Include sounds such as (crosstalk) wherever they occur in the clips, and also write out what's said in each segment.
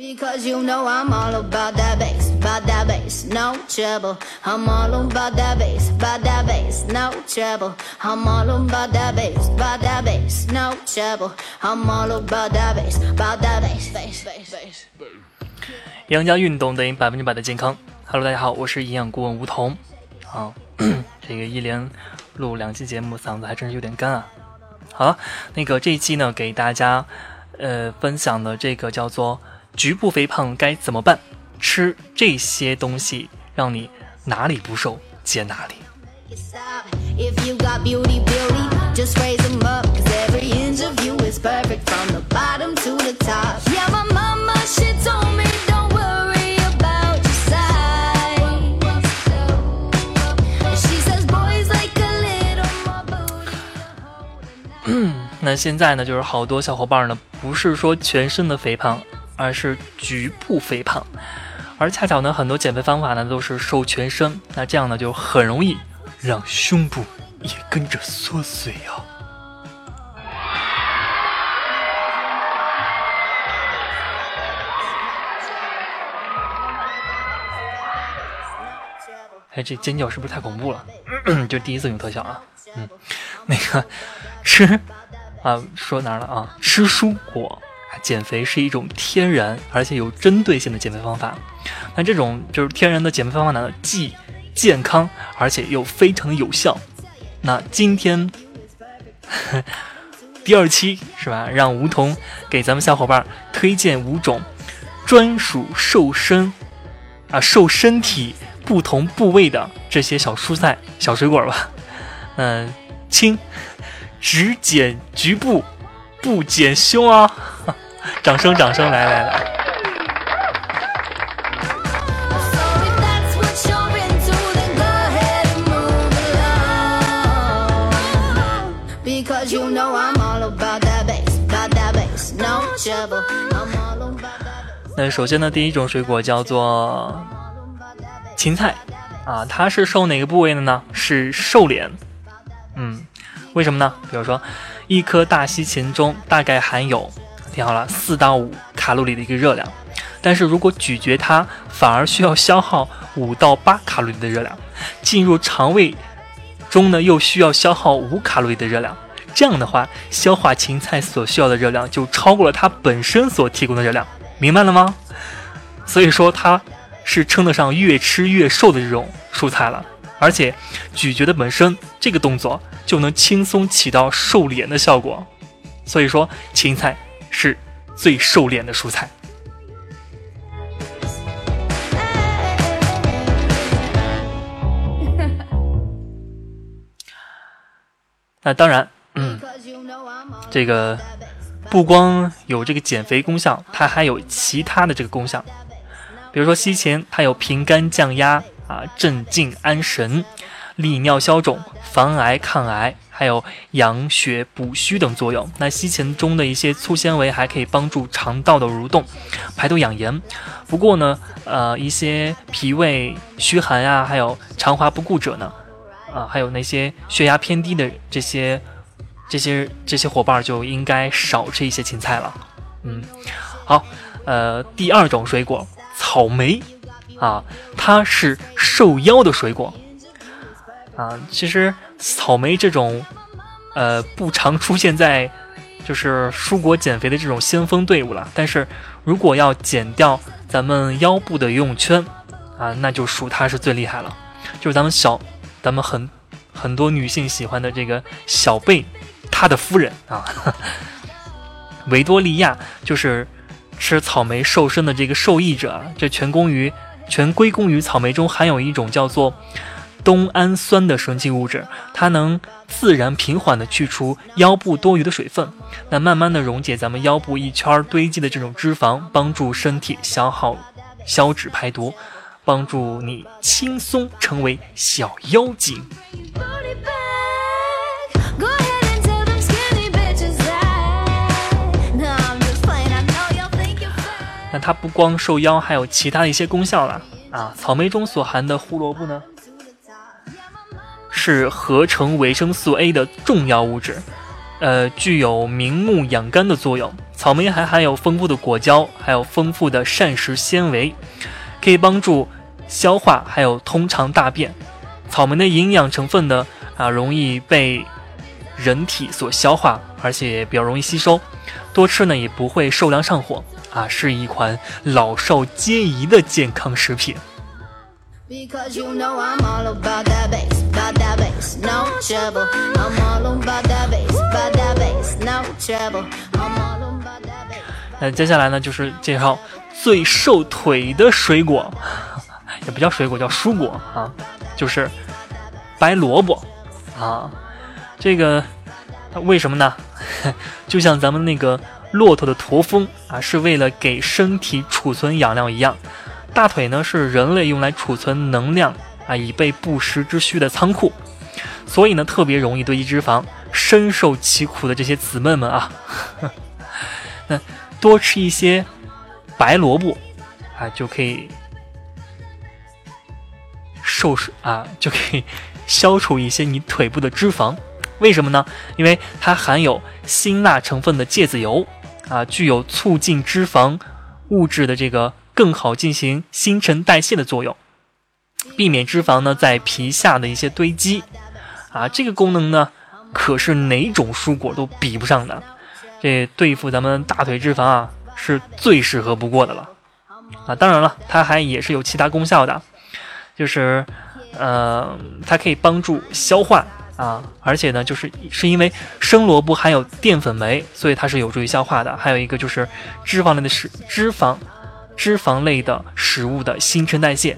Because you know I'm all about that bass, about that bass, no trouble. I'm all about that bass, about that bass, no trouble. I'm all about that bass, about that bass, no trouble. I'm all about that bass, about that bass, bass, bass, bass. 杨家运动等于百分之百的健康。Hello，大家好，我是营养顾问吴桐。啊，这个一连录两期节目，嗓子还真是有点干啊。好了，那个这一期呢，给大家呃分享的这个叫做。局部肥胖该怎么办？吃这些东西让你哪里不瘦减哪里。那现在呢，就是好多小伙伴呢，不是说全身的肥胖。而是局部肥胖，而恰巧呢，很多减肥方法呢都是瘦全身，那这样呢就很容易让胸部也跟着缩水哦。哎，这尖叫是不是太恐怖了？(clears throat) 就第一次用特效啊。嗯，那个 (laughs) 吃啊，说哪儿了啊？吃蔬果。减肥是一种天然而且有针对性的减肥方法，那这种就是天然的减肥方法呢，既健康而且又非常有效。那今天 (laughs) 第二期是吧？让梧桐给咱们小伙伴推荐五种专属瘦身啊瘦身体不同部位的这些小蔬菜、小水果吧。嗯，亲，只减局部，不减胸啊！掌声，掌声，来来来。那首先呢，第一种水果叫做芹菜啊，它是瘦哪个部位的呢？是瘦脸。嗯，为什么呢？比如说，一颗大西芹中大概含有。听好了，四到五卡路里的一个热量，但是如果咀嚼它，反而需要消耗五到八卡路里的热量，进入肠胃中呢，又需要消耗五卡路里的热量。这样的话，消化芹菜所需要的热量就超过了它本身所提供的热量，明白了吗？所以说它是称得上越吃越瘦的这种蔬菜了，而且咀嚼的本身这个动作就能轻松起到瘦脸的效果。所以说芹菜。是最瘦脸的蔬菜。(laughs) 那当然，嗯，这个不光有这个减肥功效，它还有其他的这个功效。比如说西芹，它有平肝降压啊、镇静安神、利尿消肿、防癌抗癌。还有养血补虚等作用。那西芹中的一些粗纤维还可以帮助肠道的蠕动、排毒养颜。不过呢，呃，一些脾胃虚寒呀，还有肠滑不固者呢，啊，还有那些血压偏低的这些、这些、这些伙伴就应该少吃一些芹菜了。嗯，好，呃，第二种水果草莓啊，它是瘦腰的水果啊，其实。草莓这种，呃，不常出现在就是蔬果减肥的这种先锋队伍了。但是如果要减掉咱们腰部的游泳圈啊，那就属它是最厉害了。就是咱们小，咱们很很多女性喜欢的这个小贝，他的夫人啊，(laughs) 维多利亚就是吃草莓瘦身的这个受益者。这全功于全归功于草莓中含有一种叫做。冬氨酸的神奇物质，它能自然平缓地去除腰部多余的水分，那慢慢地溶解咱们腰部一圈堆积的这种脂肪，帮助身体消耗、消脂排毒，帮助你轻松成为小妖精。那它不光瘦腰，还有其他的一些功效了啊！草莓中所含的胡萝卜呢？是合成维生素 A 的重要物质，呃，具有明目养肝的作用。草莓还含有丰富的果胶，还有丰富的膳食纤维，可以帮助消化，还有通畅大便。草莓的营养成分呢，啊，容易被人体所消化，而且比较容易吸收。多吃呢，也不会受凉上火，啊，是一款老少皆宜的健康食品。Because you know I'm all about that base. Bass, no trouble. I'm all about that bass, about that bass, no trouble. I'm all about that bass. 那接下来呢，就是介绍最瘦腿的水果，也不叫水果，叫蔬果啊，就是白萝卜啊。这个为什么呢？(laughs) 就像咱们那个骆驼的驼峰啊，是为了给身体储存养料一样。大腿呢是人类用来储存能量啊，以备不时之需的仓库，所以呢特别容易堆积脂肪，深受其苦的这些姊妹们啊，(laughs) 那多吃一些白萝卜啊，就可以瘦啊，就可以消除一些你腿部的脂肪。为什么呢？因为它含有辛辣成分的芥子油啊，具有促进脂肪物质的这个。更好进行新陈代谢的作用，避免脂肪呢在皮下的一些堆积，啊，这个功能呢可是哪种蔬果都比不上的，这对付咱们大腿脂肪啊是最适合不过的了，啊，当然了，它还也是有其他功效的，就是，呃，它可以帮助消化啊，而且呢就是是因为生萝卜含有淀粉酶，所以它是有助于消化的，还有一个就是脂肪类的食脂肪。脂肪类的食物的新陈代谢，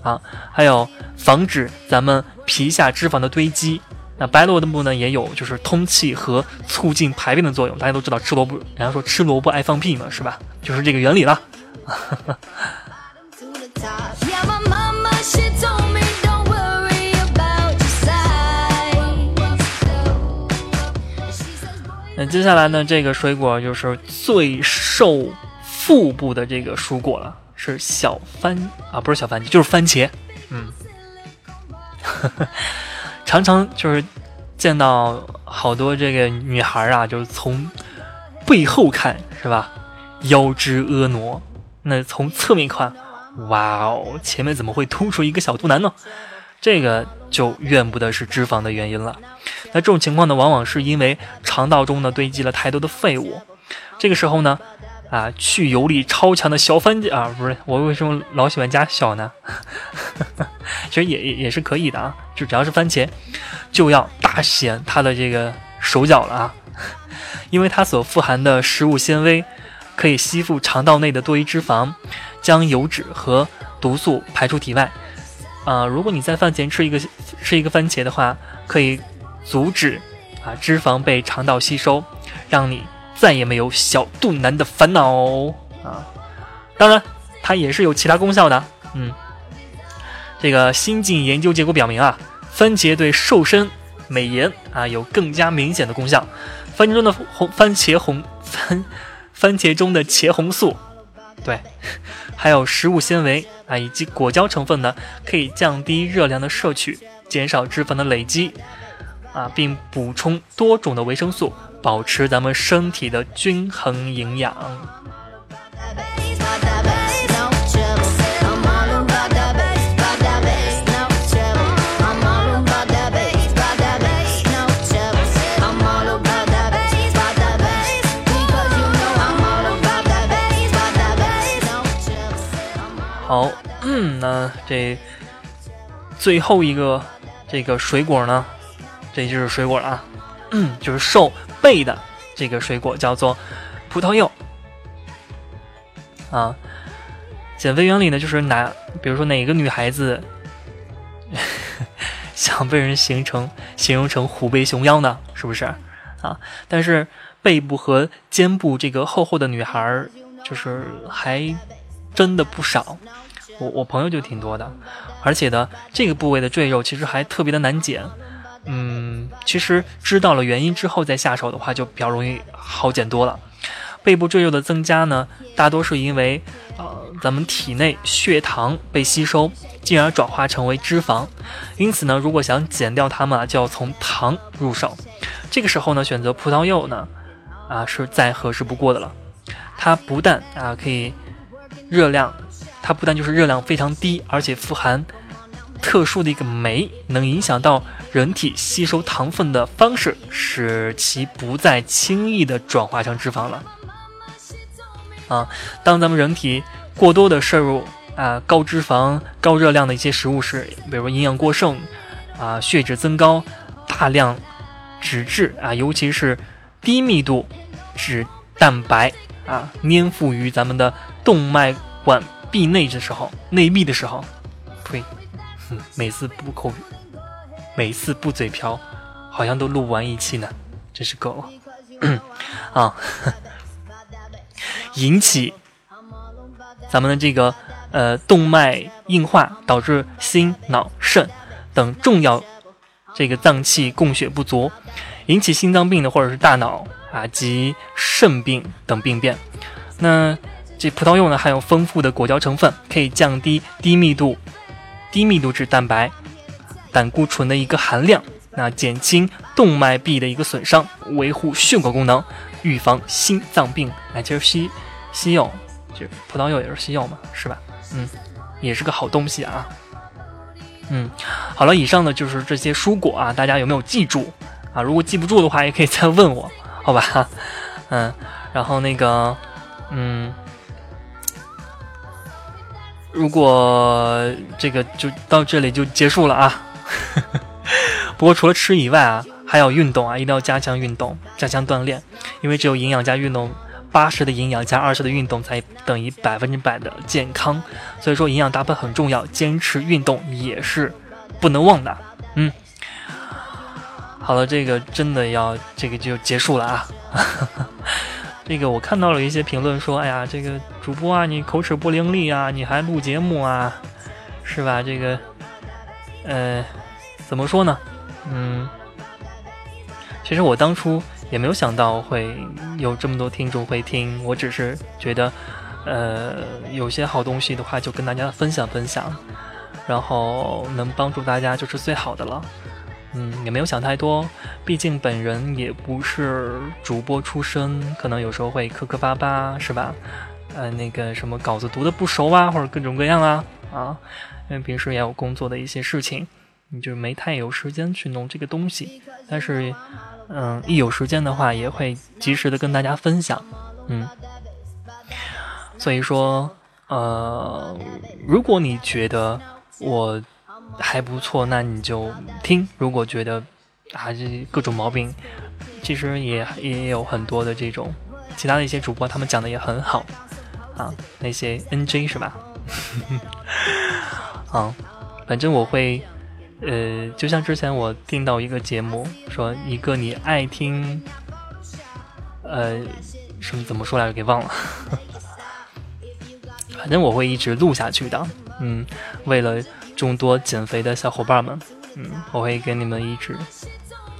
啊，还有防止咱们皮下脂肪的堆积。那白萝卜呢，也有就是通气和促进排便的作用。大家都知道吃萝卜，人家说吃萝卜爱放屁嘛，是吧？就是这个原理了。(laughs) 那接下来呢，这个水果就是最受。腹部的这个蔬果了，是小番啊，不是小番茄，就是番茄。嗯，(laughs) 常常就是见到好多这个女孩啊，就是从背后看是吧，腰肢婀娜；那从侧面看，哇哦，前面怎么会突出一个小肚腩呢？这个就怨不得是脂肪的原因了。那这种情况呢，往往是因为肠道中呢堆积了太多的废物，这个时候呢。啊，去油力超强的小番茄啊，不是我为什么老喜欢加小呢？(laughs) 其实也也是可以的啊，就只要是番茄，就要大显它的这个手脚了啊，(laughs) 因为它所富含的食物纤维可以吸附肠道内的多余脂肪，将油脂和毒素排出体外。啊，如果你在饭前吃一个吃一个番茄的话，可以阻止啊脂肪被肠道吸收，让你。再也没有小肚腩的烦恼啊！当然，它也是有其他功效的。嗯，这个新近研究结果表明啊，番茄对瘦身、美颜啊有更加明显的功效。番茄中的红番茄红番 (laughs) 番茄中的茄红素，对，还有食物纤维啊以及果胶成分呢，可以降低热量的摄取，减少脂肪的累积啊，并补充多种的维生素。保持咱们身体的均衡营养。好，嗯那这最后一个这个水果呢，这就是水果了啊，就是瘦。背的这个水果叫做葡萄柚啊。减肥原理呢，就是哪，比如说哪个女孩子 (laughs) 想被人形成形容成虎背熊腰呢？是不是啊？但是背部和肩部这个厚厚的女孩，就是还真的不少。我我朋友就挺多的，而且呢，这个部位的赘肉其实还特别的难减。嗯，其实知道了原因之后再下手的话，就比较容易好减多了。背部赘肉的增加呢，大多是因为呃咱们体内血糖被吸收，进而转化成为脂肪。因此呢，如果想减掉它们啊，就要从糖入手。这个时候呢，选择葡萄柚呢，啊是再合适不过的了。它不但啊可以热量，它不但就是热量非常低，而且富含特殊的一个酶，能影响到人体吸收糖分的方式，使其不再轻易的转化成脂肪了。啊，当咱们人体过多的摄入啊高脂肪、高热量的一些食物时，比如营养过剩啊，血脂增高，大量脂质啊，尤其是低密度脂蛋白啊，粘附于咱们的动脉管壁内的时候，内壁的时候，每次不口，每次不嘴瓢，好像都录不完一期呢，真是够了啊。(laughs) 引起咱们的这个呃动脉硬化，导致心、脑、肾等重要这个脏器供血不足，引起心脏病的或者是大脑啊及肾病等病变。那这葡萄柚呢含有丰富的果胶成分，可以降低低密度低密度脂蛋白胆固醇的一个含量，那减轻动脉壁的一个损伤，维护血管功能。预防心脏病，哎，其实西西柚，就葡萄柚也是西柚嘛，是吧？嗯，也是个好东西啊。嗯，好了，以上呢就是这些蔬果啊，大家有没有记住啊？如果记不住的话，也可以再问我，好吧？(laughs) 嗯，然后那个，嗯，如果这个就到这里就结束了啊。(laughs) 不过除了吃以外啊。还要运动啊，一定要加强运动，加强锻炼，因为只有营养加运动，八十的营养加二十的运动才等于百分之百的健康。所以说营养搭配很重要，坚持运动也是不能忘的。嗯，好了，这个真的要这个就结束了啊。(laughs) 这个我看到了一些评论说，哎呀，这个主播啊，你口齿不伶俐啊，你还录节目啊，是吧？这个，呃，怎么说呢？嗯。其实我当初也没有想到会有这么多听众会听，我只是觉得，呃，有些好东西的话就跟大家分享分享，然后能帮助大家就是最好的了。嗯，也没有想太多，毕竟本人也不是主播出身，可能有时候会磕磕巴巴，是吧？呃，那个什么稿子读的不熟啊，或者各种各样啊，啊，因为平时也有工作的一些事情，你就没太有时间去弄这个东西，但是。嗯，一有时间的话，也会及时的跟大家分享。嗯，所以说，呃，如果你觉得我还不错，那你就听；如果觉得啊这各种毛病，其实也也有很多的这种其他的一些主播，他们讲的也很好啊，那些 NJ 是吧？(laughs) 啊，反正我会。呃，就像之前我听到一个节目，说一个你爱听，呃，什么怎么说来着？给忘了。(laughs) 反正我会一直录下去的，嗯，为了众多减肥的小伙伴们，嗯，我会跟你们一直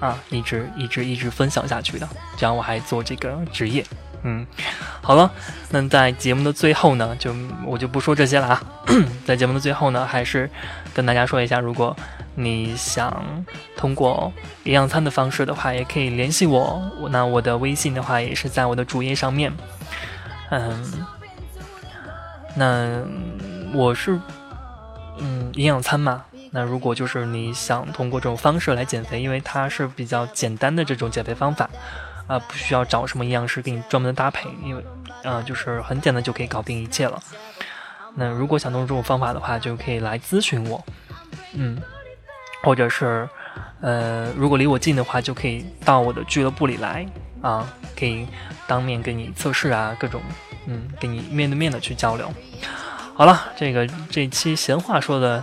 啊，一直一直一直分享下去的，这样我还做这个职业，嗯，好了，那在节目的最后呢，就我就不说这些了啊，(clears throat) 在节目的最后呢，还是跟大家说一下，如果。你想通过营养餐的方式的话，也可以联系我。那我的微信的话也是在我的主页上面。嗯，那我是嗯营养餐嘛。那如果就是你想通过这种方式来减肥，因为它是比较简单的这种减肥方法啊，不需要找什么营养师给你专门的搭配，因为啊就是很简单就可以搞定一切了。那如果想弄这种方法的话，就可以来咨询我。嗯。或者是，呃，如果离我近的话，就可以到我的俱乐部里来啊，可以当面给你测试啊，各种，嗯，给你面对面的去交流。好了，这个这期闲话说的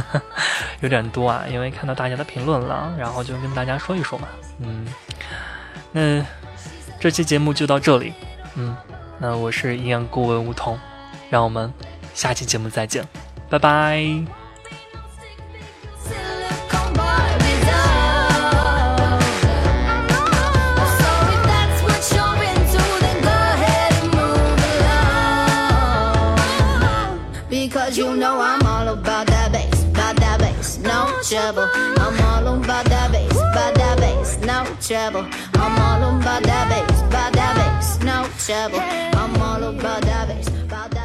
(laughs) 有点多啊，因为看到大家的评论了，然后就跟大家说一说嘛，嗯，那这期节目就到这里，嗯，那我是营养顾问梧桐，让我们下期节目再见，拜拜。trouble. I'm all about that bass, about that bass, no trouble. I'm all about that bass, about that bass, no trouble. trouble. I'm all about that bass, about that